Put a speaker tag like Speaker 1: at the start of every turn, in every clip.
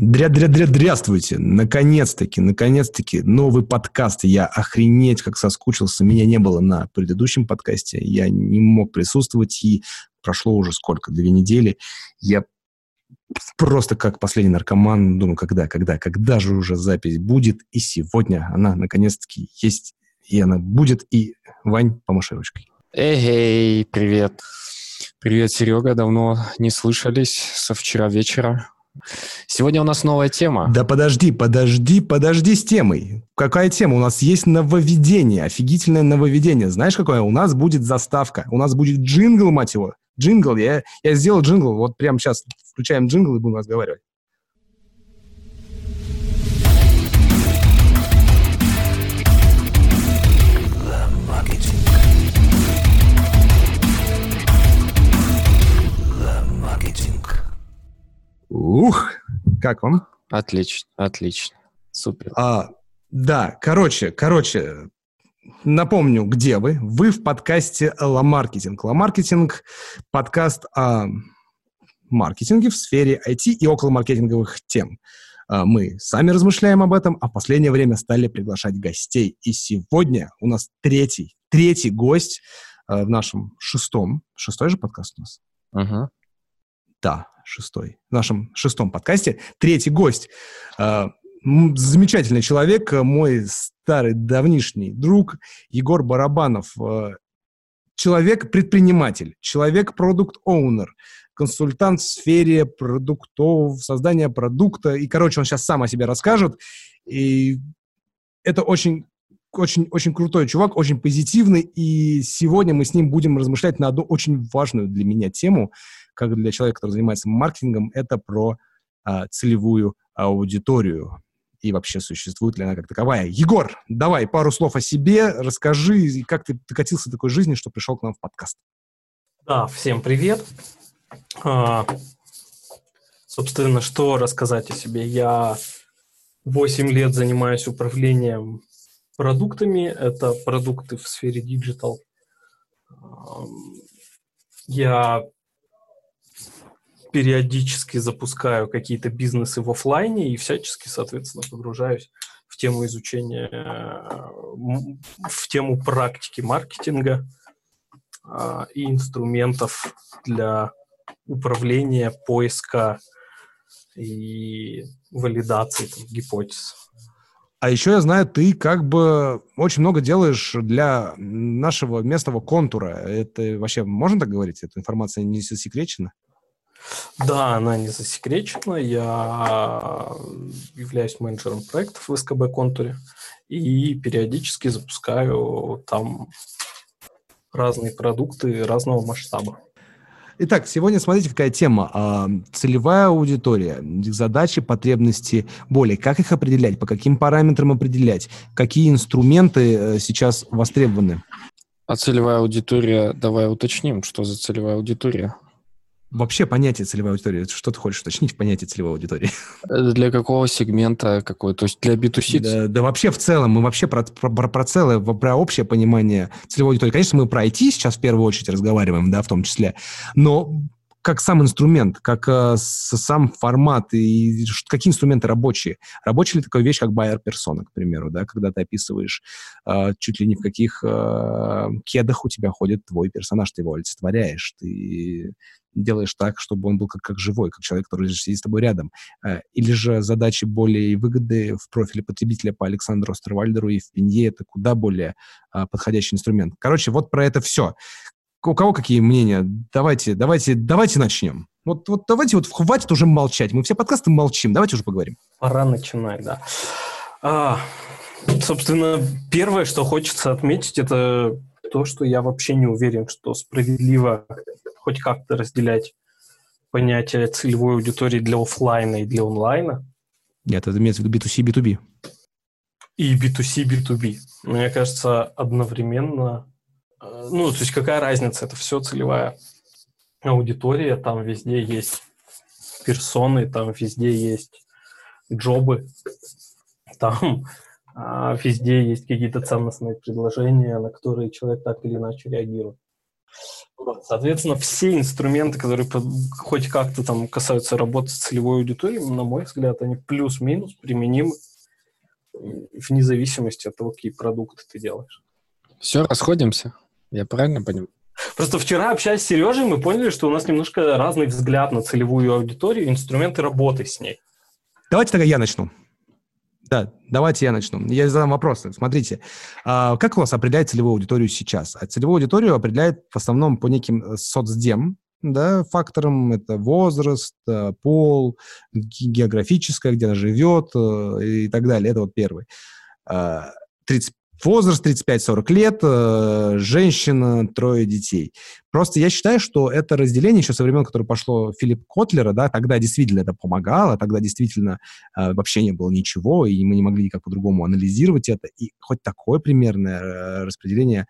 Speaker 1: Дря-дря-дря-дряствуйте! Наконец-таки, наконец-таки новый подкаст. Я охренеть как соскучился. Меня не было на предыдущем подкасте. Я не мог присутствовать, и прошло уже сколько? Две недели. Я просто как последний наркоман думаю, когда, когда, когда же уже запись будет. И сегодня она наконец-таки есть, и она будет. И, Вань, помаши ручкой.
Speaker 2: Эй, привет. Привет, Серега. Давно не слышались со вчера вечера. Сегодня у нас новая тема.
Speaker 1: Да подожди, подожди, подожди с темой. Какая тема? У нас есть нововведение, офигительное нововведение. Знаешь, какое? У нас будет заставка, у нас будет джингл, мать его. Джингл, я, я сделал джингл, вот прямо сейчас включаем джингл и будем разговаривать. Ух, как вам?
Speaker 2: Отлично, отлично, супер.
Speaker 1: А, да, короче, короче, напомню, где вы. Вы в подкасте «Ла Маркетинг». «Ла Маркетинг» — подкаст о маркетинге в сфере IT и около маркетинговых тем. А, мы сами размышляем об этом, а в последнее время стали приглашать гостей. И сегодня у нас третий, третий гость а, в нашем шестом, шестой же подкаст у нас?
Speaker 2: Угу.
Speaker 1: Да, шестой, в нашем шестом подкасте. Третий гость. Э, замечательный человек, мой старый давнишний друг Егор Барабанов. Э, человек-предприниматель, человек-продукт-оунер, консультант в сфере продуктов, создания продукта. И, короче, он сейчас сам о себе расскажет. И это очень очень, очень крутой чувак, очень позитивный, и сегодня мы с ним будем размышлять на одну очень важную для меня тему, как для человека, который занимается маркетингом, это про а, целевую аудиторию и вообще существует ли она как таковая. Егор, давай пару слов о себе, расскажи, как ты докатился до такой жизни, что пришел к нам в подкаст.
Speaker 3: Да, всем привет. А, собственно, что рассказать о себе? Я 8 лет занимаюсь управлением продуктами. Это продукты в сфере digital. Я периодически запускаю какие-то бизнесы в офлайне и всячески, соответственно, погружаюсь в тему изучения, в тему практики маркетинга а, и инструментов для управления, поиска и валидации там, гипотез.
Speaker 1: А еще я знаю, ты как бы очень много делаешь для нашего местного контура. Это вообще можно так говорить? Эта информация не засекречена?
Speaker 3: Да, она не засекречена. Я являюсь менеджером проектов в СКБ Контуре и периодически запускаю там разные продукты разного масштаба.
Speaker 1: Итак, сегодня смотрите, какая тема. А, целевая аудитория, задачи, потребности, боли. Как их определять, по каким параметрам определять, какие инструменты э, сейчас востребованы?
Speaker 2: А целевая аудитория, давай уточним, что за целевая аудитория.
Speaker 1: Вообще понятие целевой аудитории, что ты хочешь уточнить в понятие целевой аудитории?
Speaker 2: Э, для какого сегмента какой? То есть для B2C?
Speaker 1: Да, да вообще в целом, мы вообще про, про, про целое, про общее понимание целевой аудитории. Конечно, мы про IT сейчас в первую очередь разговариваем, да, в том числе, но как сам инструмент, как э, сам формат и какие инструменты рабочие. Рабочая ли такая вещь, как байер персона, к примеру, да, когда ты описываешь э, чуть ли не в каких э, кедах у тебя ходит твой персонаж, ты его олицетворяешь, ты делаешь так, чтобы он был как, как живой, как человек, который сидит с тобой рядом. Э, или же задачи более выгоды в профиле потребителя по Александру Остервальдеру и в Пенье это куда более э, подходящий инструмент. Короче, вот про это все у кого какие мнения? Давайте, давайте, давайте начнем. Вот, вот давайте вот хватит уже молчать. Мы все подкасты молчим. Давайте уже поговорим.
Speaker 3: Пора начинать, да. А, собственно, первое, что хочется отметить, это то, что я вообще не уверен, что справедливо хоть как-то разделять понятие целевой аудитории для офлайна и для онлайна.
Speaker 1: Нет, это имеется в виду B2C, B2B.
Speaker 3: И B2C, B2B. Мне кажется, одновременно Э, ну, то есть какая разница, это все целевая аудитория, там везде есть персоны, там везде есть джобы, там а, везде есть какие-то ценностные предложения, на которые человек так или иначе реагирует. Соответственно, все инструменты, которые хоть как-то там касаются работы с целевой аудиторией, на мой взгляд, они плюс-минус применимы вне зависимости от того, какие продукты ты делаешь.
Speaker 2: Все, расходимся. Я правильно понимаю?
Speaker 3: Просто вчера, общаясь с Сережей, мы поняли, что у нас немножко разный взгляд на целевую аудиторию, инструменты работы с ней.
Speaker 1: Давайте тогда я начну. Да, давайте я начну. Я задам вопрос. Смотрите, а, как у вас определяет целевую аудиторию сейчас? А целевую аудиторию определяет в основном по неким э, соцдем, да, факторам. Это возраст, э, пол, географическое, где она живет э, и так далее. Это вот первый. 30, а, Возраст 35-40 лет, э, женщина, трое детей. Просто я считаю, что это разделение еще со времен, которое пошло Филипп Котлера, да, тогда действительно это помогало, тогда действительно э, вообще не было ничего, и мы не могли никак по-другому анализировать это. И хоть такое примерное э, распределение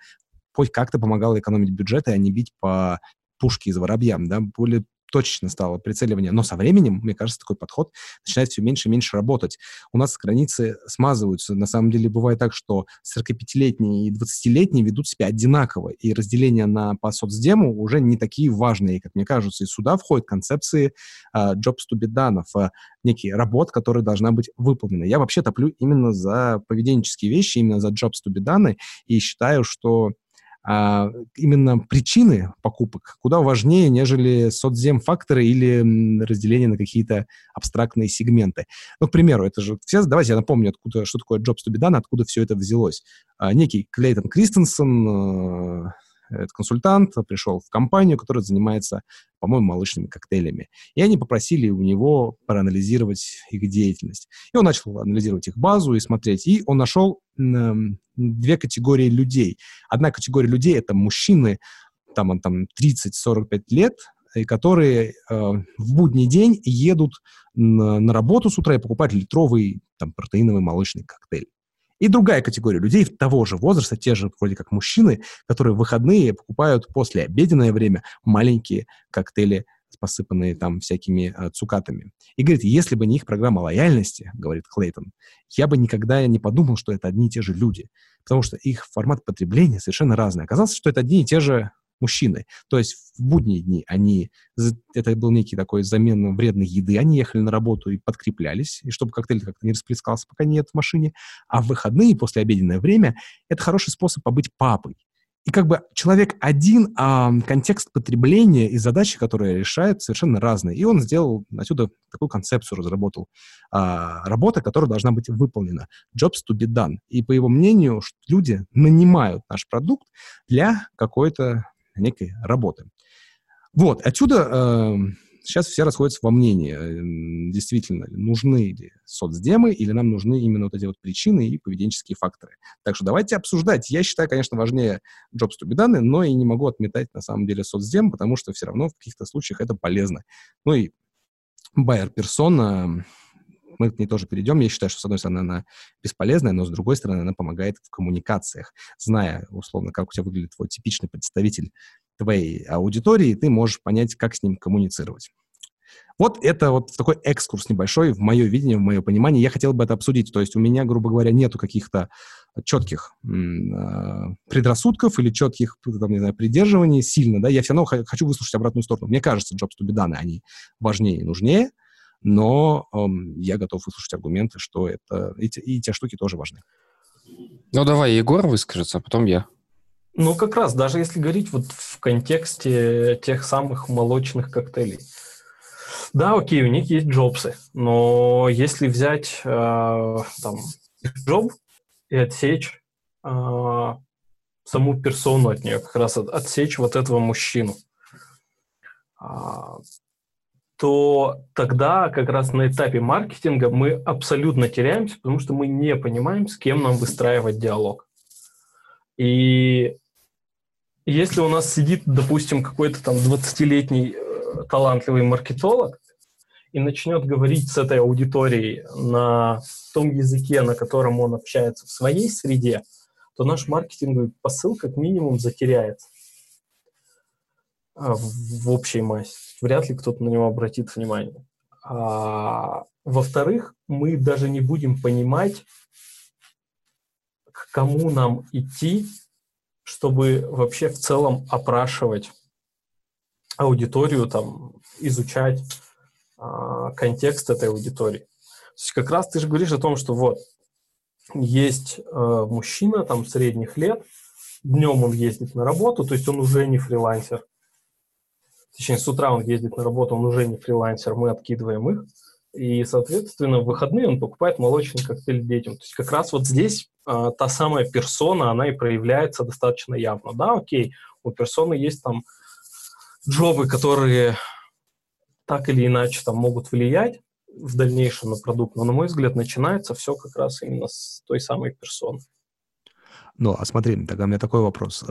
Speaker 1: хоть как-то помогало экономить бюджет, а не бить по пушке из воробьям, да, более точечно стало прицеливание. Но со временем, мне кажется, такой подход начинает все меньше и меньше работать. У нас границы смазываются. На самом деле бывает так, что 45-летние и 20-летние ведут себя одинаково, и разделения на по соцдему уже не такие важные, как мне кажется. И сюда входят концепции uh, jobs to be done, uh, некие работ, которые должна быть выполнена. Я вообще топлю именно за поведенческие вещи, именно за jobs to be done, и считаю, что а, именно причины покупок куда важнее, нежели соцзем-факторы или разделение на какие-то абстрактные сегменты. Ну, к примеру, это же все, давайте я напомню, откуда, что такое Jobs to be done, откуда все это взялось. А, некий Клейтон Кристенсен, этот консультант пришел в компанию, которая занимается, по-моему, молочными коктейлями. И они попросили у него проанализировать их деятельность. И он начал анализировать их базу и смотреть. И он нашел э, две категории людей. Одна категория людей — это мужчины, там, там 30-45 лет, и которые э, в будний день едут на, на работу с утра и покупают литровый там, протеиновый молочный коктейль. И другая категория людей того же возраста, те же вроде как мужчины, которые в выходные покупают после обеденное время маленькие коктейли посыпанные там всякими э, цукатами. И говорит, если бы не их программа лояльности, говорит Клейтон, я бы никогда не подумал, что это одни и те же люди, потому что их формат потребления совершенно разный. Оказалось, что это одни и те же мужчины. То есть в будние дни они, это был некий такой замен вредной еды, они ехали на работу и подкреплялись, и чтобы коктейль как-то не расплескался, пока нет в машине. А в выходные, после обеденное время, это хороший способ побыть папой. И как бы человек один, а контекст потребления и задачи, которые решает, совершенно разные. И он сделал отсюда такую концепцию, разработал. А, работа, которая должна быть выполнена. Jobs to be done. И по его мнению, люди нанимают наш продукт для какой-то некой работы. Вот, отсюда э, сейчас все расходятся во мнении, э, действительно, нужны ли соцдемы или нам нужны именно вот эти вот причины и поведенческие факторы. Так что давайте обсуждать. Я считаю, конечно, важнее jobs to be done, но и не могу отметать на самом деле соцдем, потому что все равно в каких-то случаях это полезно. Ну и байер персона мы к ней тоже перейдем. Я считаю, что, с одной стороны, она бесполезная, но, с другой стороны, она помогает в коммуникациях. Зная, условно, как у тебя выглядит твой типичный представитель твоей аудитории, ты можешь понять, как с ним коммуницировать. Вот это вот такой экскурс небольшой в мое видение, в мое понимание. Я хотел бы это обсудить. То есть у меня, грубо говоря, нету каких-то четких э, предрассудков или четких, там, не знаю, придерживаний сильно, да, я все равно хочу выслушать обратную сторону. Мне кажется, jobs to be done, они важнее и нужнее, но эм, я готов выслушать аргументы, что это и, и те штуки тоже важны.
Speaker 2: Ну, давай Егор выскажется, а потом я.
Speaker 3: Ну, как раз, даже если говорить вот в контексте тех самых молочных коктейлей. Да, окей, у них есть джобсы, но если взять э, там джоб и отсечь э, саму персону от нее, как раз от, отсечь вот этого мужчину, э, то тогда как раз на этапе маркетинга мы абсолютно теряемся, потому что мы не понимаем, с кем нам выстраивать диалог. И если у нас сидит, допустим, какой-то там 20-летний э, талантливый маркетолог и начнет говорить с этой аудиторией на том языке, на котором он общается в своей среде, то наш маркетинговый посыл как минимум затеряется в общей массе вряд ли кто-то на него обратит внимание. А, во-вторых, мы даже не будем понимать, к кому нам идти, чтобы вообще в целом опрашивать аудиторию, там, изучать а, контекст этой аудитории. То есть как раз ты же говоришь о том, что вот есть э, мужчина там средних лет, днем он ездит на работу, то есть он уже не фрилансер. Точнее, с утра он ездит на работу, он уже не фрилансер, мы откидываем их. И, соответственно, в выходные он покупает молочный коктейль детям. То есть как раз вот здесь э, та самая персона, она и проявляется достаточно явно. Да, окей, у персоны есть там джобы, которые так или иначе там могут влиять в дальнейшем на продукт, но, на мой взгляд, начинается все как раз именно с той самой персоны.
Speaker 1: Ну, а смотри, тогда у меня такой вопрос.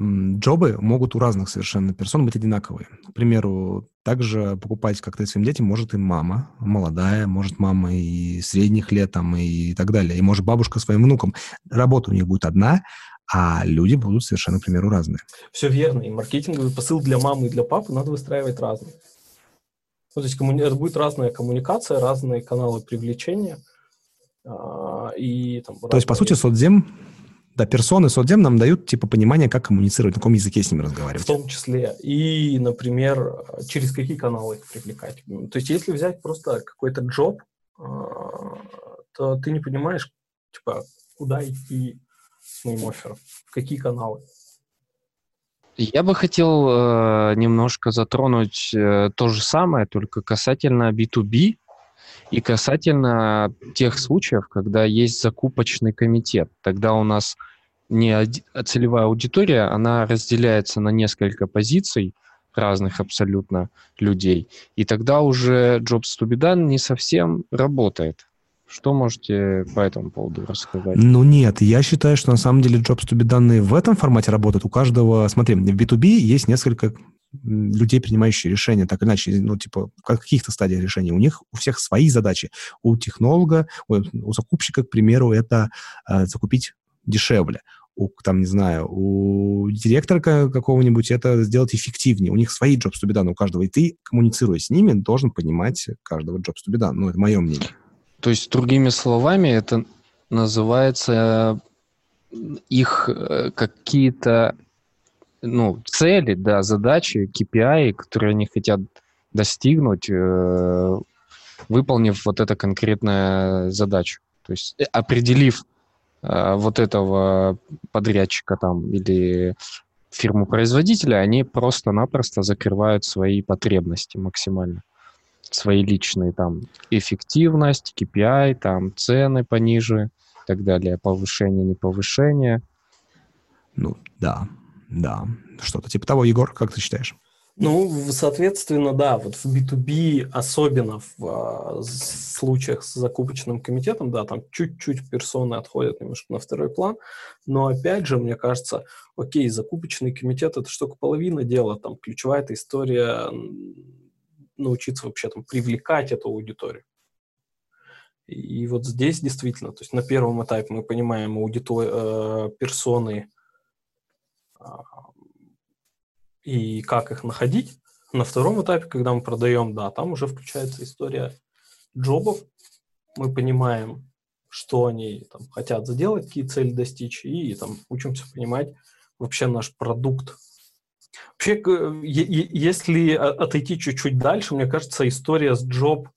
Speaker 1: Джобы могут у разных совершенно персон быть одинаковые. К примеру, также покупать коктейль своим детям может и мама, молодая, может мама и средних лет там, и так далее, и может бабушка своим внукам. Работа у них будет одна, а люди будут совершенно, к примеру, разные.
Speaker 3: Все верно, и маркетинговый посыл для мамы и для папы надо выстраивать разный. Ну, то есть коммуни... это будет разная коммуникация, разные каналы привлечения. А, и, там,
Speaker 1: то разные... есть, по сути, соцдем, да, персоны соцдем нам дают типа понимание, как коммуницировать, на каком языке с ними разговаривать. В
Speaker 3: том числе. И, например, через какие каналы их привлекать. То есть, если взять просто какой-то джоб, а, то ты не понимаешь, типа, куда идти с моим оффером, в какие каналы.
Speaker 2: Я бы хотел э, немножко затронуть э, то же самое, только касательно B2B и касательно тех случаев, когда есть закупочный комитет. Тогда у нас не целевая аудитория, она разделяется на несколько позиций разных абсолютно людей. И тогда уже Jobs to be done не совсем работает. Что можете по этому поводу рассказать?
Speaker 1: Ну нет, я считаю, что на самом деле Jobs to be данные в этом формате работают. У каждого, смотри, в B2B есть несколько людей, принимающих решения, так иначе, ну, типа, в каких-то стадиях решения. У них у всех свои задачи. У технолога, у, у закупщика, к примеру, это э, закупить дешевле. У, там, не знаю, у директора какого-нибудь это сделать эффективнее. У них свои jobs to be done у каждого. И ты, коммуницируя с ними, должен понимать каждого jobs to be done. Ну, это мое мнение.
Speaker 2: То есть, другими словами, это называется э, их э, какие-то ну, цели, да, задачи, KPI, которые они хотят достигнуть, э, выполнив вот эту конкретную задачу. То есть определив вот этого подрядчика там или фирму-производителя, они просто-напросто закрывают свои потребности максимально свои личные, там, эффективность, KPI, там, цены пониже и так далее, повышение, не повышение.
Speaker 1: Ну, да, да. Что-то типа того, Егор, как ты считаешь?
Speaker 3: Ну, соответственно, да, вот в B2B, особенно в а, случаях с закупочным комитетом, да, там чуть-чуть персоны отходят немножко на второй план, но опять же, мне кажется, окей, закупочный комитет – это только половина дела, там ключевая эта история научиться вообще там привлекать эту аудиторию. И вот здесь действительно, то есть на первом этапе мы понимаем аудитор, э, персоны и как их находить. На втором этапе, когда мы продаем, да, там уже включается история джобов. Мы понимаем, что они там, хотят заделать, какие цели достичь, и там учимся понимать вообще наш продукт, Вообще, если отойти чуть-чуть дальше, мне кажется, история с джоб,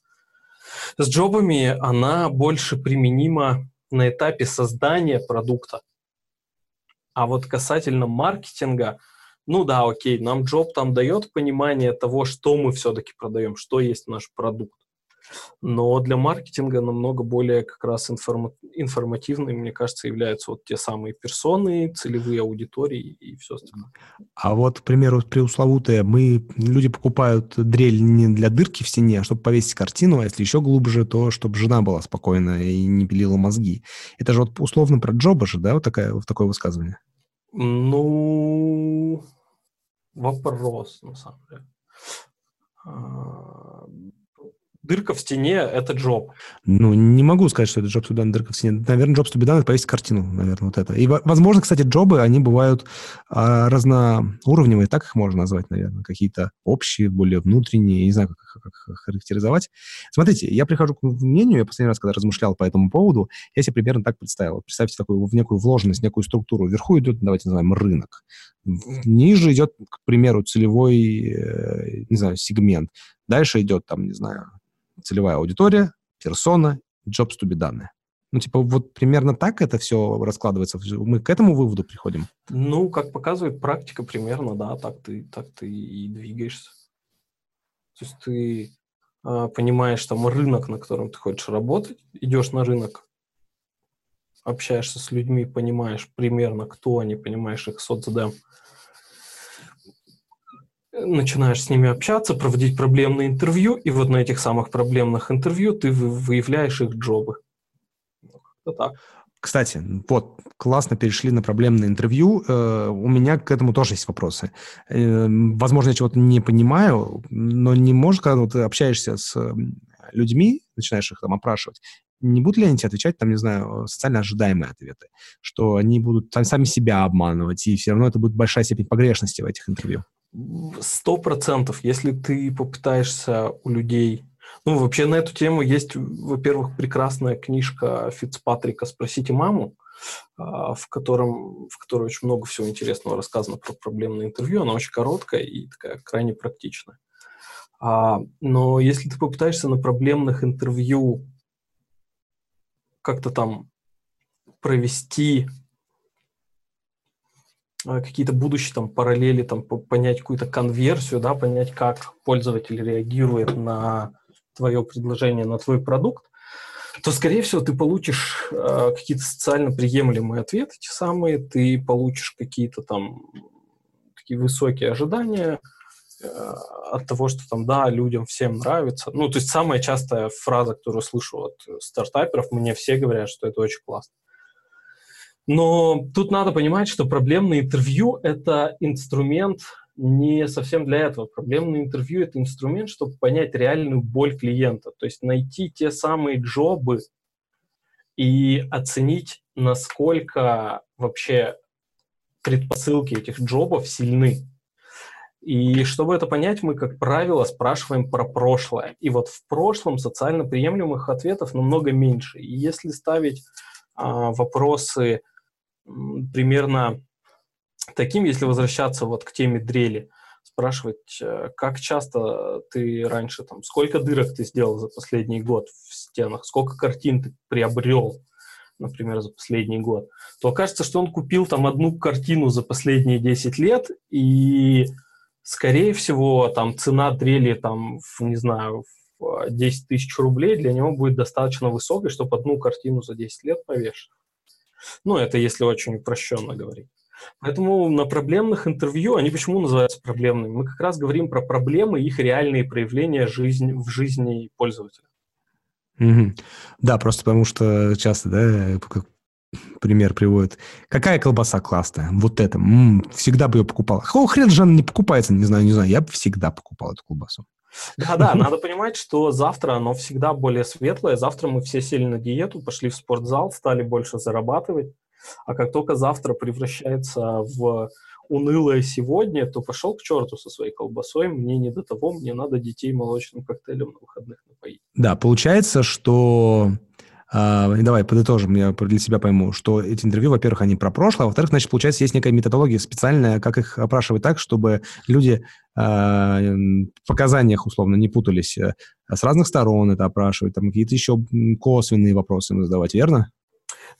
Speaker 3: с джобами, она больше применима на этапе создания продукта. А вот касательно маркетинга, ну да, окей, нам джоб там дает понимание того, что мы все-таки продаем, что есть наш продукт. Но для маркетинга намного более как раз информа- информативными, мне кажется, являются вот те самые персоны, целевые аудитории и все остальное.
Speaker 1: А вот, к примеру, преусловутые, мы, люди покупают дрель не для дырки в стене, а чтобы повесить картину, а если еще глубже, то чтобы жена была спокойна и не пилила мозги. Это же вот условно про джоба же, да, вот такая, вот такое высказывание?
Speaker 3: Ну, вопрос, на самом деле. Дырка в стене — это джоб.
Speaker 1: Ну, не могу сказать, что это джоб done, дырка в стене. Наверное, джоб done — это повесить картину, наверное, вот это. И, возможно, кстати, джобы, они бывают а, разноуровневые, так их можно назвать, наверное, какие-то общие, более внутренние, не знаю, как, как, как характеризовать. Смотрите, я прихожу к мнению, я последний раз, когда размышлял по этому поводу, я себе примерно так представил. Представьте такую в некую вложенность, некую структуру. Вверху идет, давайте назовем, рынок. Ниже идет, к примеру, целевой, э, не знаю, сегмент. Дальше идет, там, не знаю, целевая аудитория, персона, jobs to be done. Ну, типа, вот примерно так это все раскладывается. Мы к этому выводу приходим?
Speaker 3: Ну, как показывает практика, примерно, да, так ты, так ты и двигаешься. То есть ты э, понимаешь там рынок, на котором ты хочешь работать, идешь на рынок, общаешься с людьми, понимаешь примерно, кто они, понимаешь их соцдем, начинаешь с ними общаться, проводить проблемные интервью, и вот на этих самых проблемных интервью ты выявляешь их джобы.
Speaker 1: Вот так. Кстати, вот, классно перешли на проблемное интервью. Э, у меня к этому тоже есть вопросы. Э, возможно, я чего-то не понимаю, но не можешь, когда ты общаешься с людьми, начинаешь их там опрашивать, не будут ли они тебе отвечать, там, не знаю, социально ожидаемые ответы, что они будут там, сами себя обманывать, и все равно это будет большая степень погрешности в этих интервью?
Speaker 3: Сто процентов. Если ты попытаешься у людей... Ну, вообще на эту тему есть, во-первых, прекрасная книжка Фицпатрика «Спросите маму», а, в, котором, в которой очень много всего интересного рассказано про проблемное интервью. Она очень короткая и такая крайне практичная. А, но если ты попытаешься на проблемных интервью как-то там провести какие-то будущие там параллели, там понять какую-то конверсию, да, понять, как пользователь реагирует на твое предложение, на твой продукт, то, скорее всего, ты получишь э, какие-то социально приемлемые ответы, те самые, ты получишь какие-то там такие высокие ожидания э, от того, что там, да, людям всем нравится. Ну, то есть самая частая фраза, которую слышу от стартаперов, мне все говорят, что это очень классно. Но тут надо понимать, что проблемное интервью — это инструмент не совсем для этого. Проблемное интервью — это инструмент, чтобы понять реальную боль клиента, то есть найти те самые джобы и оценить, насколько вообще предпосылки этих джобов сильны. И чтобы это понять, мы, как правило, спрашиваем про прошлое. И вот в прошлом социально приемлемых ответов намного меньше. И если ставить а, вопросы примерно таким, если возвращаться вот к теме дрели, спрашивать, э, как часто ты раньше, там, сколько дырок ты сделал за последний год в стенах, сколько картин ты приобрел, например, за последний год, то окажется, что он купил там одну картину за последние 10 лет, и, скорее всего, там цена дрели, там, в, не знаю, в 10 тысяч рублей для него будет достаточно высокой, чтобы одну картину за 10 лет повешать. Ну, это если очень упрощенно говорить. Поэтому на проблемных интервью, они почему называются проблемными? Мы как раз говорим про проблемы и их реальные проявления жизнь, в жизни пользователя.
Speaker 1: Угу. Да, просто потому что часто, да, как пример приводит. Какая колбаса классная? Вот эта. М-м, всегда бы ее покупал. Какого хрена же она не покупается? Не знаю, не знаю. Я бы всегда покупал эту колбасу.
Speaker 3: Да-да, надо понимать, что завтра оно всегда более светлое. Завтра мы все сели на диету, пошли в спортзал, стали больше зарабатывать. А как только завтра превращается в унылое сегодня, то пошел к черту со своей колбасой, мне не до того, мне надо детей молочным коктейлем на выходных напоить.
Speaker 1: Да, получается, что Uh, давай подытожим, я для себя пойму, что эти интервью, во-первых, они про прошлое, а во-вторых, значит, получается, есть некая методология специальная, как их опрашивать так, чтобы люди uh, в показаниях, условно, не путались. Э, с разных сторон это опрашивать, там какие-то еще косвенные вопросы задавать, верно?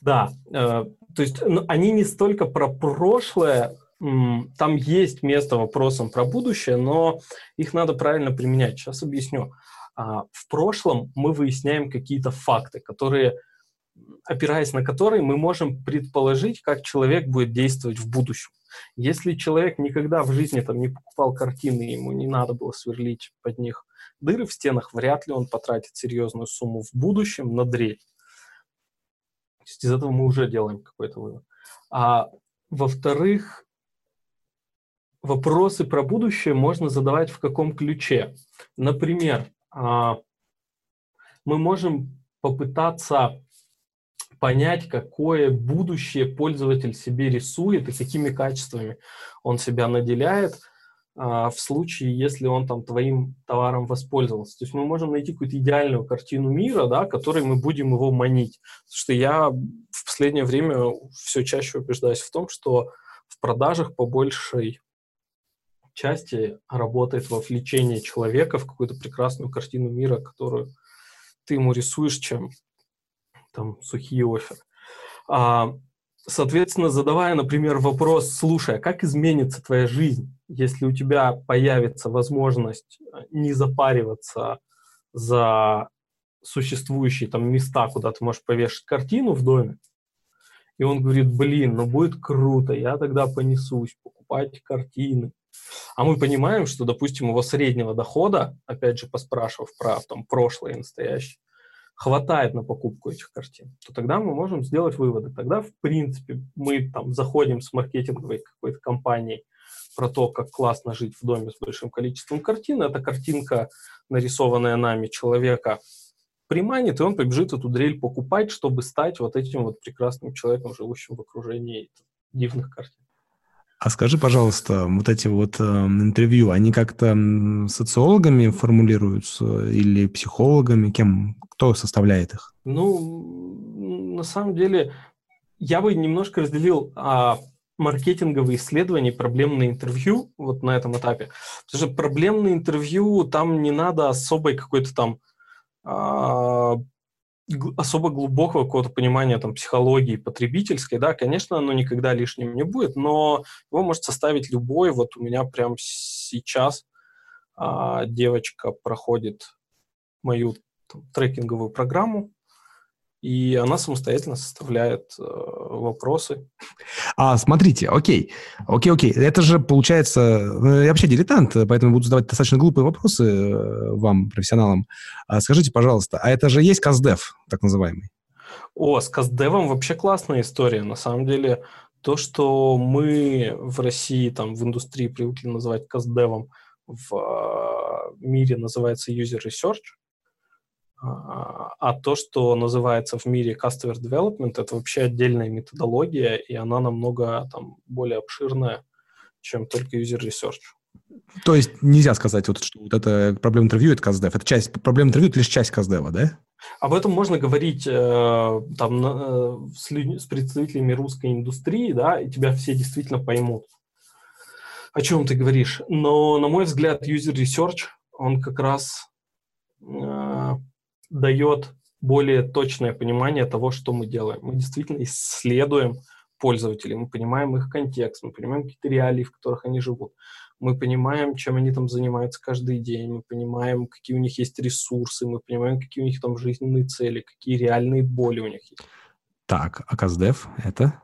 Speaker 3: Да, э, то есть ну, они не столько про прошлое, там есть место вопросам про будущее, но их надо правильно применять. Сейчас объясню. В прошлом мы выясняем какие-то факты, которые, опираясь на которые, мы можем предположить, как человек будет действовать в будущем. Если человек никогда в жизни там не покупал картины, ему не надо было сверлить под них дыры в стенах, вряд ли он потратит серьезную сумму в будущем на дрель. Из этого мы уже делаем какой-то вывод. А во-вторых, вопросы про будущее можно задавать в каком ключе. Например, а, мы можем попытаться понять, какое будущее пользователь себе рисует и какими качествами он себя наделяет а, в случае, если он там твоим товаром воспользовался. То есть мы можем найти какую-то идеальную картину мира, да, которой мы будем его манить. Потому что я в последнее время все чаще убеждаюсь в том, что в продажах по большей части работает вовлечение человека в какую-то прекрасную картину мира, которую ты ему рисуешь, чем там сухие оферы. А, соответственно, задавая, например, вопрос, слушай, а как изменится твоя жизнь, если у тебя появится возможность э, не запариваться за существующие там места, куда ты можешь повешать картину в доме, и он говорит, блин, ну будет круто, я тогда понесусь покупать картины. А мы понимаем, что, допустим, его среднего дохода, опять же, поспрашивав про там, прошлое и настоящее, хватает на покупку этих картин, то тогда мы можем сделать выводы. Тогда, в принципе, мы там заходим с маркетинговой какой-то компанией про то, как классно жить в доме с большим количеством картин. Эта картинка, нарисованная нами человека, приманит, и он побежит эту дрель покупать, чтобы стать вот этим вот прекрасным человеком, живущим в окружении дивных картин.
Speaker 1: А скажи, пожалуйста, вот эти вот э, интервью, они как-то социологами формулируются или психологами? Кем, кто составляет их?
Speaker 3: Ну, на самом деле, я бы немножко разделил а, маркетинговые исследования, проблемные интервью вот на этом этапе. Потому что проблемные интервью, там не надо особой какой-то там а, особо глубокого какого-то понимания там, психологии потребительской, да, конечно, оно никогда лишним не будет, но его может составить любой. Вот у меня прямо сейчас а, девочка проходит мою там, трекинговую программу, и она самостоятельно составляет э, вопросы.
Speaker 1: А, смотрите, окей, окей, окей, это же получается, э, я вообще дилетант, поэтому буду задавать достаточно глупые вопросы э, вам, профессионалам. А скажите, пожалуйста, а это же есть КАЗДЕВ, так называемый?
Speaker 3: О, с КАЗДЕВом вообще классная история. На самом деле, то, что мы в России, там, в индустрии привыкли называть КАЗДЕВом, в э, мире называется User Research, а то, что называется в мире Customer Development, это вообще отдельная методология, и она намного там, более обширная, чем только User Research.
Speaker 1: То есть нельзя сказать, вот, что вот это проблема интервью, это CastDev. Это часть, проблема интервью, это лишь часть CastDev, да?
Speaker 3: Об этом можно говорить э, там, э, с, людь- с представителями русской индустрии, да, и тебя все действительно поймут, о чем ты говоришь. Но, на мой взгляд, User Research, он как раз э, дает более точное понимание того, что мы делаем. Мы действительно исследуем пользователей, мы понимаем их контекст, мы понимаем какие-то реалии, в которых они живут. Мы понимаем, чем они там занимаются каждый день, мы понимаем, какие у них есть ресурсы, мы понимаем, какие у них там жизненные цели, какие реальные боли у них есть.
Speaker 1: Так, а Каздев это?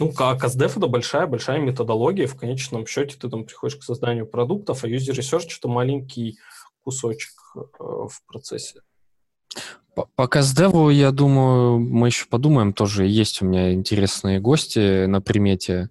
Speaker 3: Ну, Каздев это большая-большая методология. В конечном счете ты там приходишь к созданию продуктов, а research это маленький кусочек э, в процессе.
Speaker 2: По, Каздеву, я думаю, мы еще подумаем тоже. Есть у меня интересные гости на примете.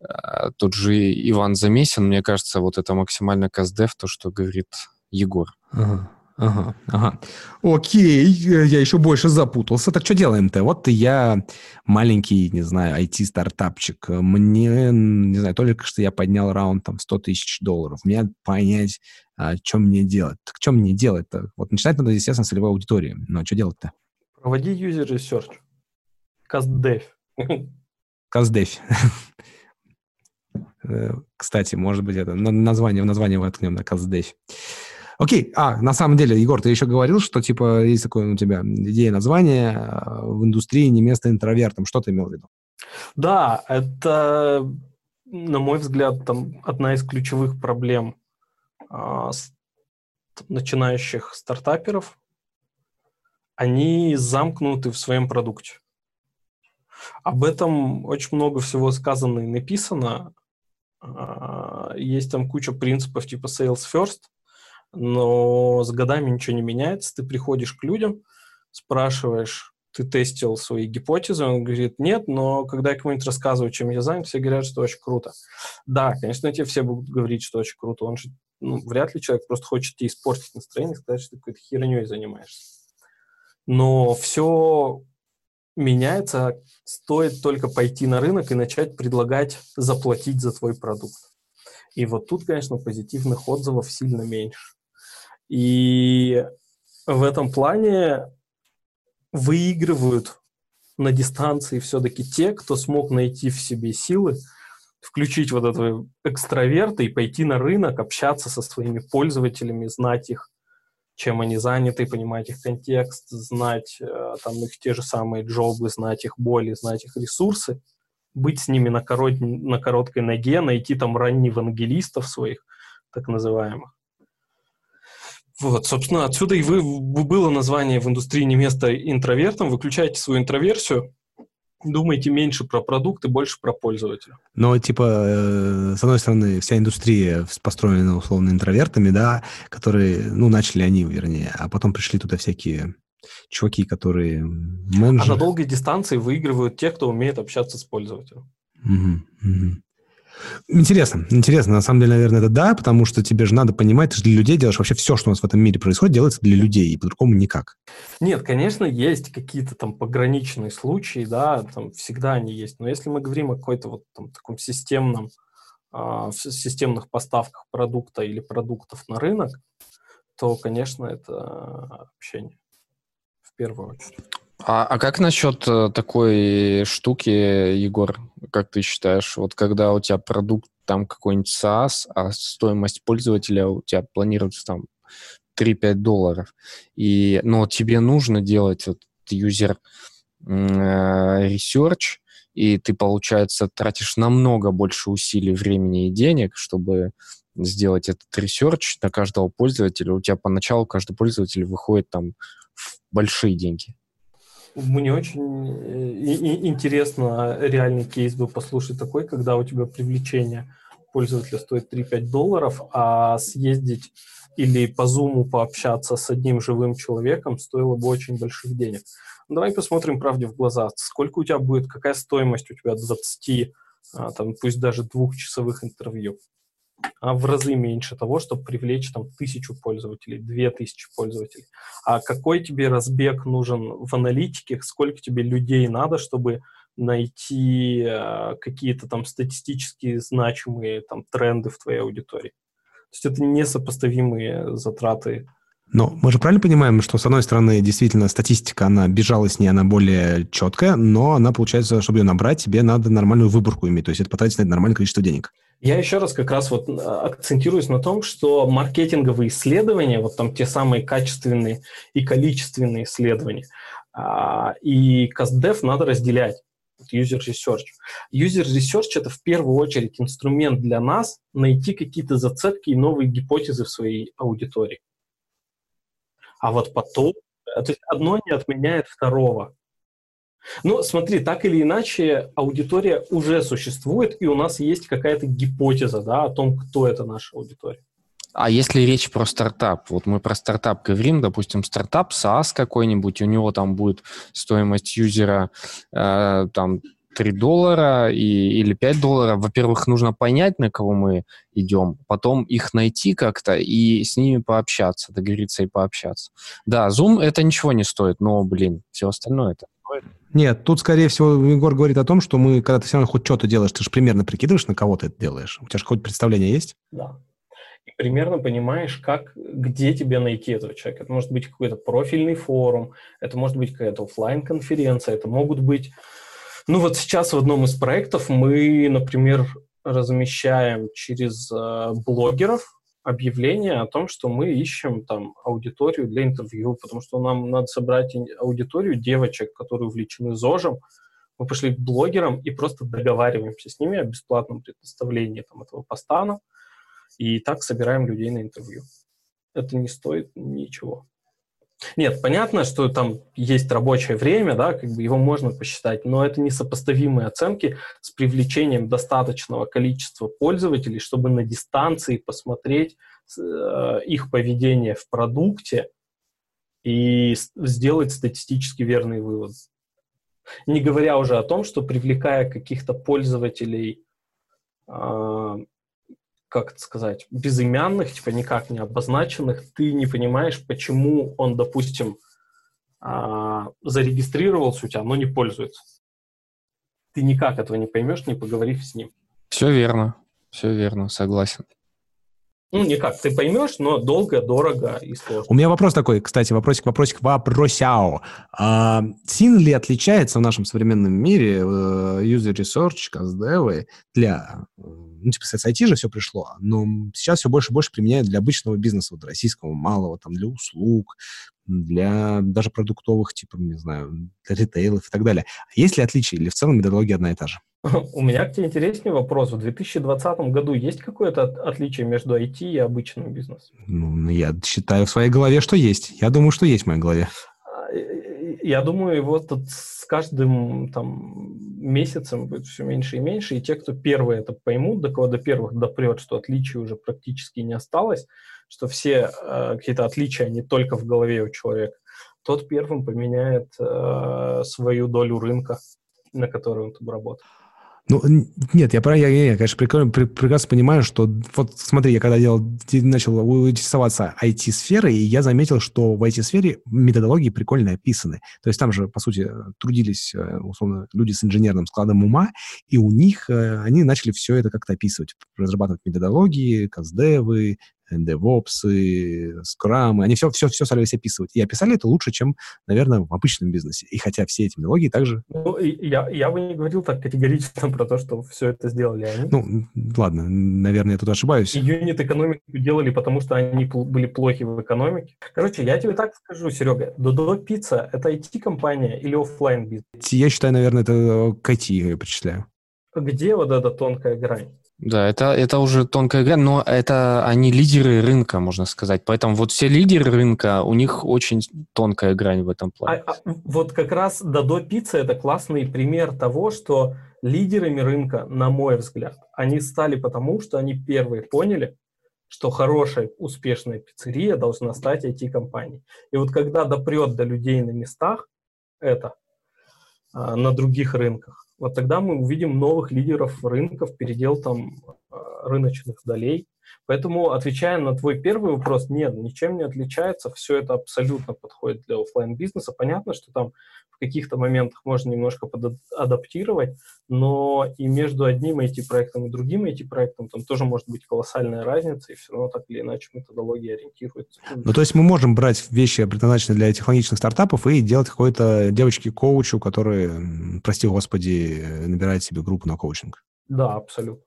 Speaker 2: А, тот же Иван Замесин, мне кажется, вот это максимально Каздев, то, что говорит Егор.
Speaker 1: Ага. Ага, ага. Окей, я еще больше запутался. Так что делаем-то? Вот я маленький, не знаю, IT-стартапчик. Мне, не знаю, только что я поднял раунд там 100 тысяч долларов. Мне надо понять, а, что мне делать. Так что мне делать-то? Вот начинать надо, естественно, с целевой аудитории. Но что делать-то?
Speaker 3: Проводи user research. CastDev.
Speaker 1: CastDev. Э, кстати, может быть, это название, в название воткнем на CastDev. Окей, а, на самом деле, Егор, ты еще говорил, что, типа, есть такое у тебя идея названия э, в индустрии не место интровертам. Что ты имел в виду?
Speaker 3: Да, это, на мой взгляд, там одна из ключевых проблем а, начинающих стартаперов. Они замкнуты в своем продукте. Об этом очень много всего сказано и написано. А, есть там куча принципов типа sales first, но с годами ничего не меняется. Ты приходишь к людям, спрашиваешь, ты тестил свои гипотезы, он говорит, нет, но когда я кому-нибудь рассказываю, чем я занят, все говорят, что очень круто. Да, конечно, тебе все будут говорить, что очень круто, он же ну, вряд ли человек просто хочет тебе испортить настроение, сказать, что ты какой-то херней занимаешься. Но все меняется, стоит только пойти на рынок и начать предлагать заплатить за твой продукт. И вот тут, конечно, позитивных отзывов сильно меньше. И в этом плане выигрывают на дистанции все-таки те, кто смог найти в себе силы, включить вот этого экстраверта и пойти на рынок, общаться со своими пользователями, знать их, чем они заняты, понимать их контекст, знать э, там их те же самые джобы, знать их боли, знать их ресурсы, быть с ними на, корот... на короткой ноге, найти там ранних евангелистов своих, так называемых. Вот, собственно, отсюда и вы, было название в индустрии не место интровертам. Выключайте свою интроверсию, думайте меньше про продукты, больше про пользователя.
Speaker 1: Но, типа, э, с одной стороны, вся индустрия построена, условно, интровертами, да, которые, ну, начали они, вернее, а потом пришли туда всякие чуваки, которые менеджеры.
Speaker 3: А на долгой дистанции выигрывают те, кто умеет общаться с пользователем.
Speaker 1: Угу, угу. Интересно, интересно. На самом деле, наверное, это да, потому что тебе же надо понимать, ты же для людей делаешь вообще все, что у нас в этом мире происходит, делается для людей, и по-другому никак.
Speaker 3: Нет, конечно, есть какие-то там пограничные случаи, да, там всегда они есть. Но если мы говорим о какой-то вот там таком системном, э, системных поставках продукта или продуктов на рынок, то, конечно, это общение в первую очередь.
Speaker 2: А, а как насчет э, такой штуки, Егор, как ты считаешь, вот когда у тебя продукт там какой-нибудь SaaS, а стоимость пользователя у тебя планируется там 3-5 долларов, и, но тебе нужно делать вот э, research, и ты, получается, тратишь намного больше усилий, времени и денег, чтобы сделать этот research на каждого пользователя. У тебя поначалу каждый пользователь выходит там в большие деньги.
Speaker 3: Мне очень э, интересно реальный кейс был послушать такой, когда у тебя привлечение пользователя стоит 3-5 долларов, а съездить или по зуму пообщаться с одним живым человеком стоило бы очень больших денег. Давай посмотрим правде в глаза. Сколько у тебя будет, какая стоимость у тебя 20, а, там, пусть даже двухчасовых интервью? А в разы меньше того, чтобы привлечь там тысячу пользователей, две тысячи пользователей. А какой тебе разбег нужен в аналитике, сколько тебе людей надо, чтобы найти э, какие-то там статистически значимые там тренды в твоей аудитории. То есть это несопоставимые затраты
Speaker 1: но мы же правильно понимаем, что, с одной стороны, действительно, статистика, она бежала с ней, она более четкая, но она, получается, чтобы ее набрать, тебе надо нормальную выборку иметь, то есть это потратить на это нормальное количество денег.
Speaker 3: Я еще раз как раз вот а, акцентируюсь на том, что маркетинговые исследования, вот там те самые качественные и количественные исследования, а, и CastDev надо разделять. User Research. User Research — это в первую очередь инструмент для нас найти какие-то зацепки и новые гипотезы в своей аудитории. А вот потом, то есть одно не отменяет второго. Ну, смотри, так или иначе, аудитория уже существует, и у нас есть какая-то гипотеза да, о том, кто это наша аудитория.
Speaker 2: А если речь про стартап, вот мы про стартап говорим, допустим, стартап SaaS какой-нибудь, у него там будет стоимость юзера э, там 3 доллара и, или 5 долларов, во-первых, нужно понять, на кого мы идем, потом их найти как-то и с ними пообщаться, договориться и пообщаться. Да, Zoom это ничего не стоит, но, блин, все остальное это
Speaker 1: нет, тут, скорее всего, Егор говорит о том, что мы, когда ты все равно хоть что-то делаешь, ты же примерно прикидываешь, на кого ты это делаешь. У тебя же хоть представление есть?
Speaker 3: Да. И примерно понимаешь, как, где тебе найти этого человека. Это может быть какой-то профильный форум, это может быть какая-то офлайн конференция это могут быть ну вот сейчас в одном из проектов мы, например, размещаем через э, блогеров объявление о том, что мы ищем там аудиторию для интервью, потому что нам надо собрать аудиторию девочек, которые увлечены ЗОЖем. Мы пошли к блогерам и просто договариваемся с ними о бесплатном предоставлении там, этого поста, и так собираем людей на интервью. Это не стоит ничего. Нет, понятно, что там есть рабочее время, да, как бы его можно посчитать, но это несопоставимые оценки с привлечением достаточного количества пользователей, чтобы на дистанции посмотреть э, их поведение в продукте и сделать статистически верный вывод. Не говоря уже о том, что привлекая каких-то пользователей э, как это сказать, безымянных, типа никак не обозначенных, ты не понимаешь, почему он, допустим, а, зарегистрировался у тебя, но не пользуется. Ты никак этого не поймешь, не поговорив с ним.
Speaker 2: Все верно, все верно, согласен.
Speaker 3: Ну, никак, ты поймешь, но долго, дорого и сложно.
Speaker 1: У меня вопрос такой, кстати, вопросик, вопросик, вопросяо. А, сильно ли отличается в нашем современном мире э, user research, каздевы для... Ну, типа, с IT же все пришло, но сейчас все больше и больше применяют для обычного бизнеса, вот, российского, малого, там, для услуг, для даже продуктовых, типа, не знаю, для ритейлов и так далее. Есть ли отличия или в целом методология одна и та же?
Speaker 3: У меня к тебе интереснее вопрос. В 2020 году есть какое-то отличие между IT и обычным бизнесом?
Speaker 1: Ну, я считаю в своей голове, что есть. Я думаю, что есть в моей голове.
Speaker 3: А, я думаю, его тут с каждым там, месяцем будет все меньше и меньше, и те, кто первые это поймут, до кого до первых допрет, что отличий уже практически не осталось, что все э, какие-то отличия, они только в голове у человека, тот первым поменяет э, свою долю рынка, на которой он там работает.
Speaker 1: Ну, нет, я, я, я, я конечно, прекрасно понимаю, что вот смотри, я когда делал, начал интересоваться IT-сферой, я заметил, что в IT-сфере методологии прикольно описаны. То есть там же, по сути, трудились, э, условно, люди с инженерным складом ума, и у них э, они начали все это как-то описывать, разрабатывать методологии, каздевы, DevOps, Scrum, они все, все, все старались описывать. И описали это лучше, чем, наверное, в обычном бизнесе. И хотя все эти мелодии также...
Speaker 3: Ну, я, я бы не говорил так категорично про то, что все это сделали они.
Speaker 1: Ну, ладно, наверное, я тут ошибаюсь.
Speaker 3: И юнит экономику делали, потому что они были плохи в экономике. Короче, я тебе так скажу, Серега, Додо Пицца — это IT-компания или офлайн бизнес?
Speaker 1: Я считаю, наверное, это к IT я причисляю.
Speaker 3: Где вот эта тонкая грань?
Speaker 2: Да, это, это уже тонкая грань, но это они лидеры рынка, можно сказать. Поэтому вот все лидеры рынка, у них очень тонкая грань в этом плане.
Speaker 3: А, а, вот как раз Дадо Пицца – это классный пример того, что лидерами рынка, на мой взгляд, они стали потому, что они первые поняли, что хорошая, успешная пиццерия должна стать IT-компанией. И вот когда допрет до людей на местах это, а, на других рынках, вот тогда мы увидим новых лидеров рынков, передел там а, рыночных долей. Поэтому, отвечая на твой первый вопрос, нет, ничем не отличается, все это абсолютно подходит для офлайн бизнеса Понятно, что там каких-то моментах можно немножко адаптировать, но и между одним IT-проектом и другим IT-проектом там тоже может быть колоссальная разница, и все равно так или иначе методология ориентируется.
Speaker 1: Ну, то есть мы можем брать вещи, предназначенные для технологичных стартапов, и делать какой-то девочке-коучу, который, прости господи, набирает себе группу на коучинг.
Speaker 3: Да, абсолютно.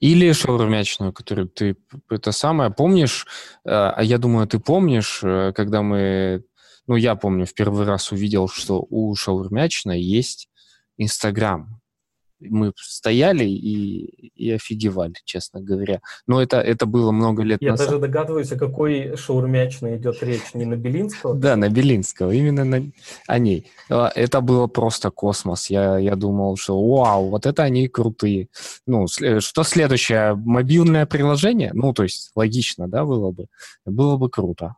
Speaker 2: Или шаурмячную, которую ты это самое помнишь, э, а я думаю, ты помнишь, э, когда мы, ну я помню, в первый раз увидел, что у шаурмячной есть Инстаграм мы стояли и, и офигевали, честно говоря. Но это, это было много лет
Speaker 3: Я
Speaker 2: назад.
Speaker 3: даже догадываюсь, о какой шаурмячной идет речь. Не на Белинского?
Speaker 2: Да, на Белинского, именно на, о ней. А, это было просто космос. Я, я думал, что вау, вот это они крутые. Ну, что следующее? Мобильное приложение? Ну, то есть логично, да, было бы? Было бы круто.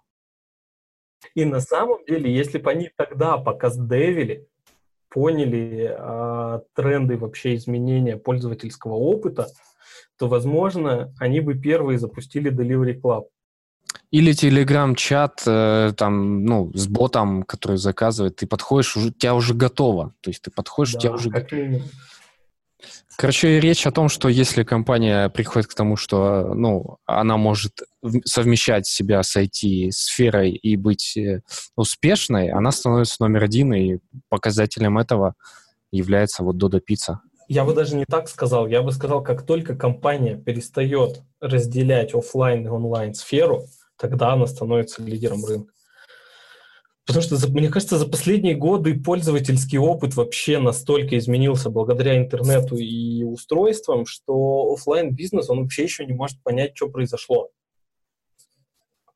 Speaker 3: И на самом деле, если бы они тогда пока сдевили, поняли а, тренды вообще изменения пользовательского опыта, то, возможно, они бы первые запустили Delivery Club.
Speaker 2: Или телеграм-чат э, там, ну, с ботом, который заказывает, ты подходишь, уже, у тебя уже готово. То есть ты подходишь, да, у тебя уже готово. Короче, речь о том, что если компания приходит к тому, что ну, она может совмещать себя с IT-сферой и быть э, успешной, она становится номер один, и показателем этого является вот Dodo Pizza.
Speaker 3: Я бы даже не так сказал. Я бы сказал, как только компания перестает разделять офлайн и онлайн сферу, тогда она становится лидером рынка. Потому что, мне кажется, за последние годы пользовательский опыт вообще настолько изменился благодаря интернету и устройствам, что офлайн бизнес он вообще еще не может понять, что произошло.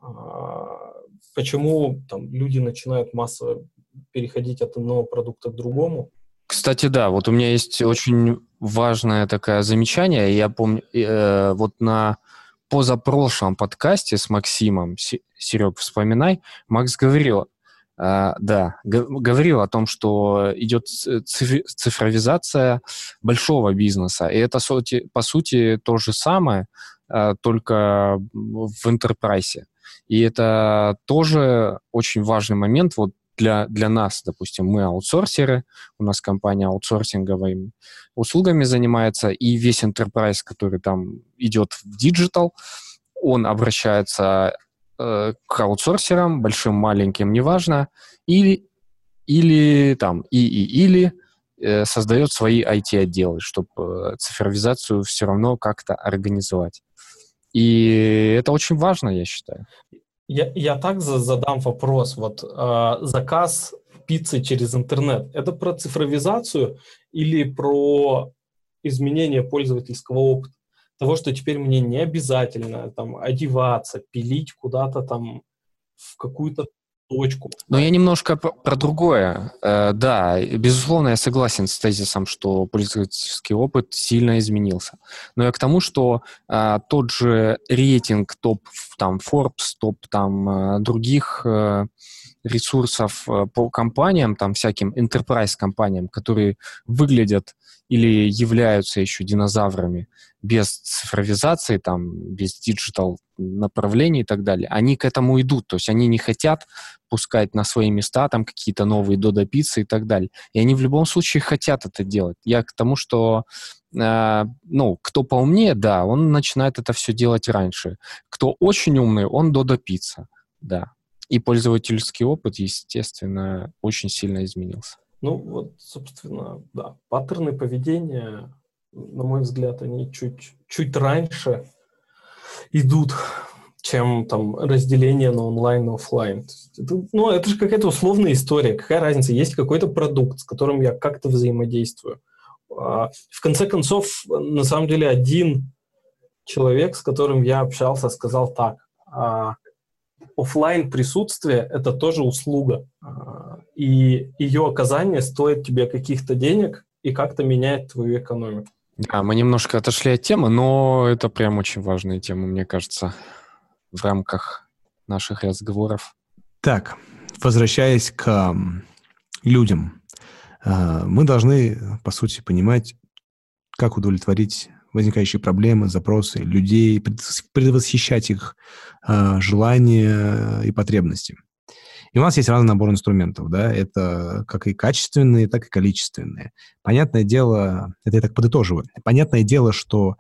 Speaker 3: А, почему там люди начинают массово переходить от одного продукта к другому?
Speaker 2: Кстати, да, вот у меня есть очень важное такое замечание. Я помню, э, вот на позапрошлом подкасте с Максимом, Серег, вспоминай, Макс говорил, да, говорил о том, что идет цифровизация большого бизнеса, и это по сути то же самое, э, только в enterprise. И это тоже очень важный момент вот для, для нас, допустим, мы аутсорсеры, у нас компания аутсорсинговыми услугами занимается, и весь enterprise, который там идет в digital, он обращается э, к аутсорсерам, большим, маленьким, неважно, или, или там, и, и, или э, создает свои IT-отделы, чтобы э, цифровизацию все равно как-то организовать. И это очень важно, я считаю.
Speaker 3: Я, я так задам вопрос. Вот э, заказ пиццы через интернет, это про цифровизацию или про изменение пользовательского опыта? Того, что теперь мне не обязательно там одеваться, пилить куда-то там в какую-то точку.
Speaker 2: Но я немножко про, про другое. Э, да, безусловно, я согласен с тезисом, что пользовательский опыт сильно изменился. Но я к тому, что э, тот же рейтинг топ там Forbes, топ там э, других э, ресурсов э, по компаниям, там всяким enterprise компаниям, которые выглядят или являются еще динозаврами без цифровизации, там, без digital направлений и так далее, они к этому идут. То есть они не хотят пускать на свои места там какие-то новые додо-пиццы и так далее. И они в любом случае хотят это делать. Я к тому, что э, ну, кто поумнее, да, он начинает это все делать раньше. Кто очень умный, он додо-пицца, да. И пользовательский опыт, естественно, очень сильно изменился.
Speaker 3: Ну, вот, собственно, да, паттерны поведения, на мой взгляд, они чуть, чуть раньше идут, чем там разделение на онлайн и офлайн. Это, ну, это же какая-то условная история. Какая разница? Есть какой-то продукт, с которым я как-то взаимодействую. А, в конце концов, на самом деле, один человек, с которым я общался, сказал так. Офлайн присутствие это тоже услуга. А, и ее оказание стоит тебе каких-то денег и как-то меняет твою экономику.
Speaker 2: Да, мы немножко отошли от темы, но это прям очень важная тема, мне кажется, в рамках наших разговоров.
Speaker 1: Так, возвращаясь к людям, а, мы должны, по сути, понимать, как удовлетворить возникающие проблемы, запросы людей, предвосхищать их э, желания и потребности. И у нас есть разный набор инструментов, да, это как и качественные, так и количественные. Понятное дело, это я так подытоживаю, понятное дело, что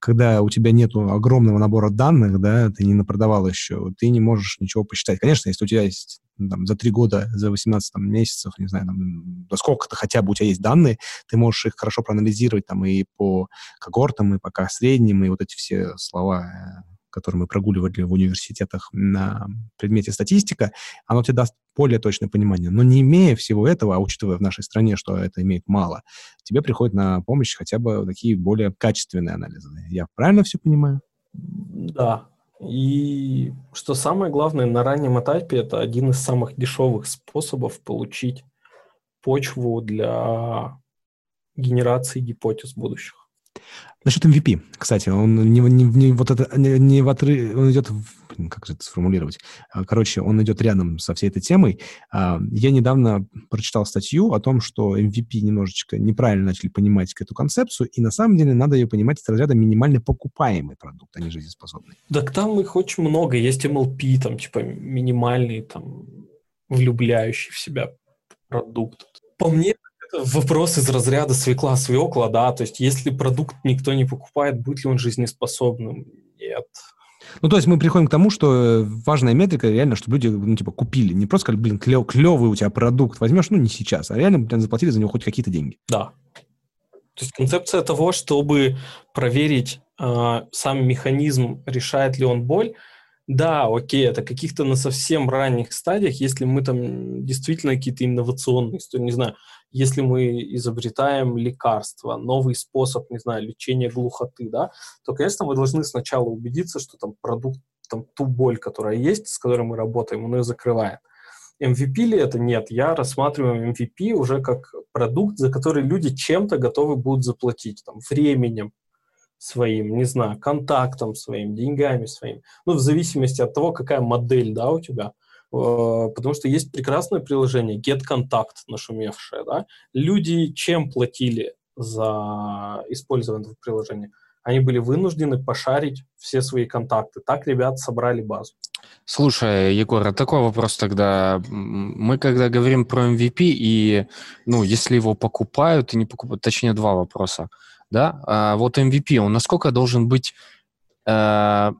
Speaker 1: когда у тебя нет огромного набора данных, да, ты не напродавал еще, ты не можешь ничего посчитать. Конечно, если у тебя есть там, за три года, за 18 там, месяцев, не знаю, там, сколько-то хотя бы у тебя есть данные, ты можешь их хорошо проанализировать там и по когортам, и по средним, и вот эти все слова э, который мы прогуливали в университетах на предмете статистика, оно тебе даст более точное понимание. Но не имея всего этого, а учитывая в нашей стране, что это имеет мало, тебе приходит на помощь хотя бы такие более качественные анализы. Я правильно все понимаю?
Speaker 3: Да. И что самое главное, на раннем этапе это один из самых дешевых способов получить почву для генерации гипотез будущих.
Speaker 1: Насчет MVP, кстати, он не, не, не вот это не, не в отрыв, он идет, в, как же это сформулировать? А, короче, он идет рядом со всей этой темой. А, я недавно прочитал статью о том, что MVP немножечко неправильно начали понимать эту концепцию, и на самом деле надо ее понимать из разряда минимально покупаемый продукт, а не жизнеспособный.
Speaker 3: Так там их очень много. Есть MLP, там типа минимальный, там влюбляющий в себя продукт. По мне, вопрос из разряда свекла свекла, да, то есть если продукт никто не покупает, будет ли он жизнеспособным? Нет.
Speaker 1: Ну, то есть мы приходим к тому, что э, важная метрика реально, чтобы люди, ну, типа, купили. Не просто сказали, блин, клев, клевый у тебя продукт, возьмешь, ну, не сейчас, а реально, блин, заплатили за него хоть какие-то деньги.
Speaker 3: Да. То есть концепция того, чтобы проверить э, сам механизм, решает ли он боль, да, окей, это каких-то на совсем ранних стадиях, если мы там действительно какие-то инновационные истории, не знаю, если мы изобретаем лекарство, новый способ, не знаю, лечения глухоты, да, то, конечно, мы должны сначала убедиться, что там продукт, там ту боль, которая есть, с которой мы работаем, он ее закрывает. MVP ли это? Нет. Я рассматриваю MVP уже как продукт, за который люди чем-то готовы будут заплатить, там, временем своим, не знаю, контактом своим, деньгами своим. Ну, в зависимости от того, какая модель, да, у тебя – потому что есть прекрасное приложение GetContact, нашумевшее, да. Люди чем платили за использование этого приложения? они были вынуждены пошарить все свои контакты. Так ребята собрали базу.
Speaker 2: Слушай, Егор, а такой вопрос тогда. Мы когда говорим про MVP, и, ну, если его покупают и не покупают, точнее, два вопроса, да, а вот MVP, он насколько должен быть э,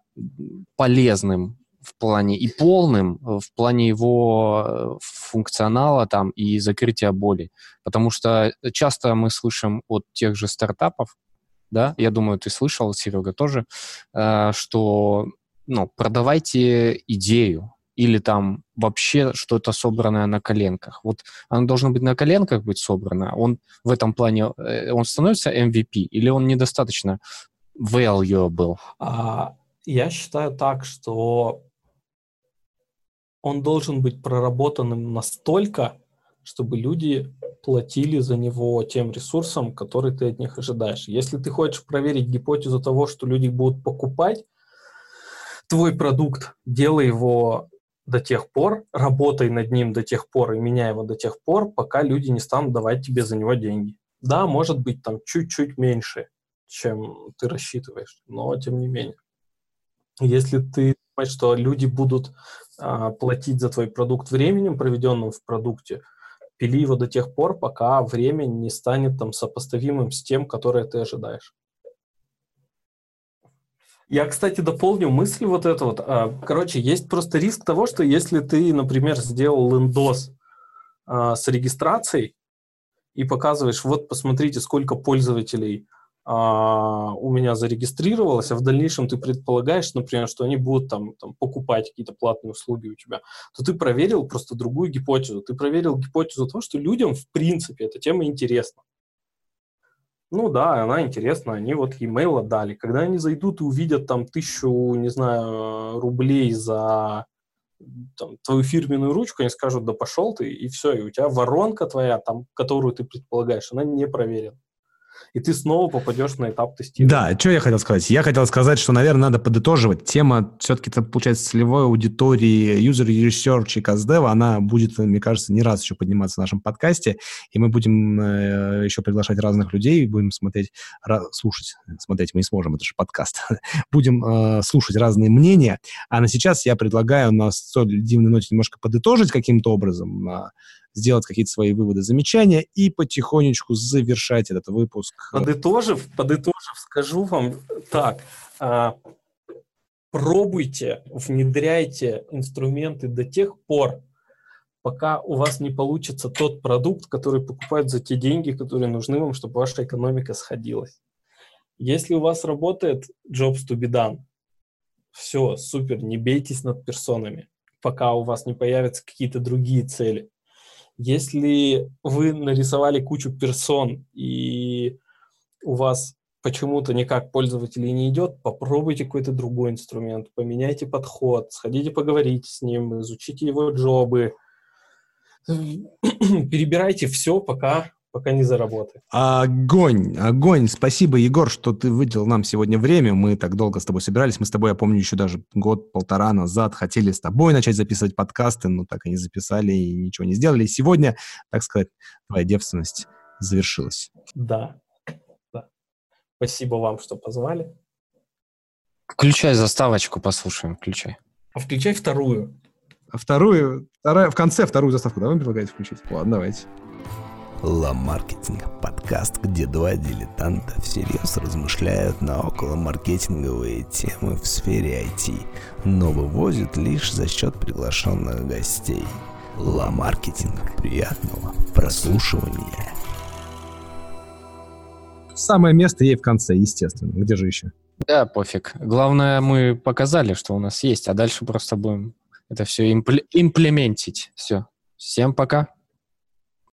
Speaker 2: полезным в плане и полным в плане его э, функционала там и закрытия боли. Потому что часто мы слышим от тех же стартапов, да, я думаю, ты слышал, Серега тоже, э, что ну, продавайте идею или там вообще что-то собранное на коленках. Вот оно должно быть на коленках быть собрано. Он в этом плане, э, он становится MVP или он недостаточно valuable?
Speaker 3: А, я считаю так, что он должен быть проработанным настолько, чтобы люди платили за него тем ресурсом, который ты от них ожидаешь. Если ты хочешь проверить гипотезу того, что люди будут покупать твой продукт, делай его до тех пор, работай над ним до тех пор и меняй его до тех пор, пока люди не станут давать тебе за него деньги. Да, может быть, там чуть-чуть меньше, чем ты рассчитываешь, но тем не менее. Если ты думаешь, что люди будут платить за твой продукт временем, проведенным в продукте, пили его до тех пор, пока время не станет там сопоставимым с тем, которое ты ожидаешь. Я, кстати, дополню мысль вот эту вот. А, короче, есть просто риск того, что если ты, например, сделал лендос а, с регистрацией и показываешь, вот посмотрите, сколько пользователей а, у меня зарегистрировалось, а в дальнейшем ты предполагаешь, например, что они будут там, там покупать какие-то платные услуги у тебя, то ты проверил просто другую гипотезу. Ты проверил гипотезу того, что людям, в принципе, эта тема интересна. Ну да, она интересна, они вот e-mail отдали. Когда они зайдут и увидят там тысячу, не знаю, рублей за там, твою фирменную ручку, они скажут, да пошел ты, и все, и у тебя воронка твоя, там, которую ты предполагаешь, она не проверена и ты снова попадешь на этап тестирования.
Speaker 1: Да, что я хотел сказать? Я хотел сказать, что, наверное, надо подытоживать. Тема все-таки, получается, целевой аудитории user research и CastDev, она будет, мне кажется, не раз еще подниматься в нашем подкасте, и мы будем э, еще приглашать разных людей, будем смотреть, слушать, смотреть мы не сможем, это же подкаст, будем э, слушать разные мнения, а на сейчас я предлагаю на столь дивной ноте немножко подытожить каким-то образом, э, сделать какие-то свои выводы, замечания и потихонечку завершать этот выпуск.
Speaker 3: Подытожив, подытожив, скажу вам так. А, пробуйте, внедряйте инструменты до тех пор, пока у вас не получится тот продукт, который покупают за те деньги, которые нужны вам, чтобы ваша экономика сходилась. Если у вас работает jobs to be done, все, супер, не бейтесь над персонами, пока у вас не появятся какие-то другие цели. Если вы нарисовали кучу персон и у вас почему-то никак пользователей не идет, попробуйте какой-то другой инструмент, поменяйте подход, сходите поговорите с ним, изучите его джобы, перебирайте все, пока пока не заработает.
Speaker 1: Огонь, огонь. Спасибо, Егор, что ты выделил нам сегодня время. Мы так долго с тобой собирались. Мы с тобой, я помню, еще даже год-полтора назад хотели с тобой начать записывать подкасты, но так и не записали и ничего не сделали. И сегодня, так сказать, твоя девственность завершилась.
Speaker 3: Да. да. Спасибо вам, что позвали.
Speaker 2: Включай заставочку, послушаем, включай.
Speaker 3: А включай вторую.
Speaker 1: А вторую, вторая, в конце вторую заставку, да, вы предлагаете включить? Ладно, давайте.
Speaker 4: Ла Маркетинг – подкаст, где два дилетанта всерьез размышляют на околомаркетинговые темы в сфере IT, но вывозят лишь за счет приглашенных гостей. Ла Маркетинг. Приятного прослушивания.
Speaker 1: Самое место ей в конце, естественно. Где же еще?
Speaker 2: Да, пофиг. Главное, мы показали, что у нас есть, а дальше просто будем это все импл- имплементить. Все. Всем пока.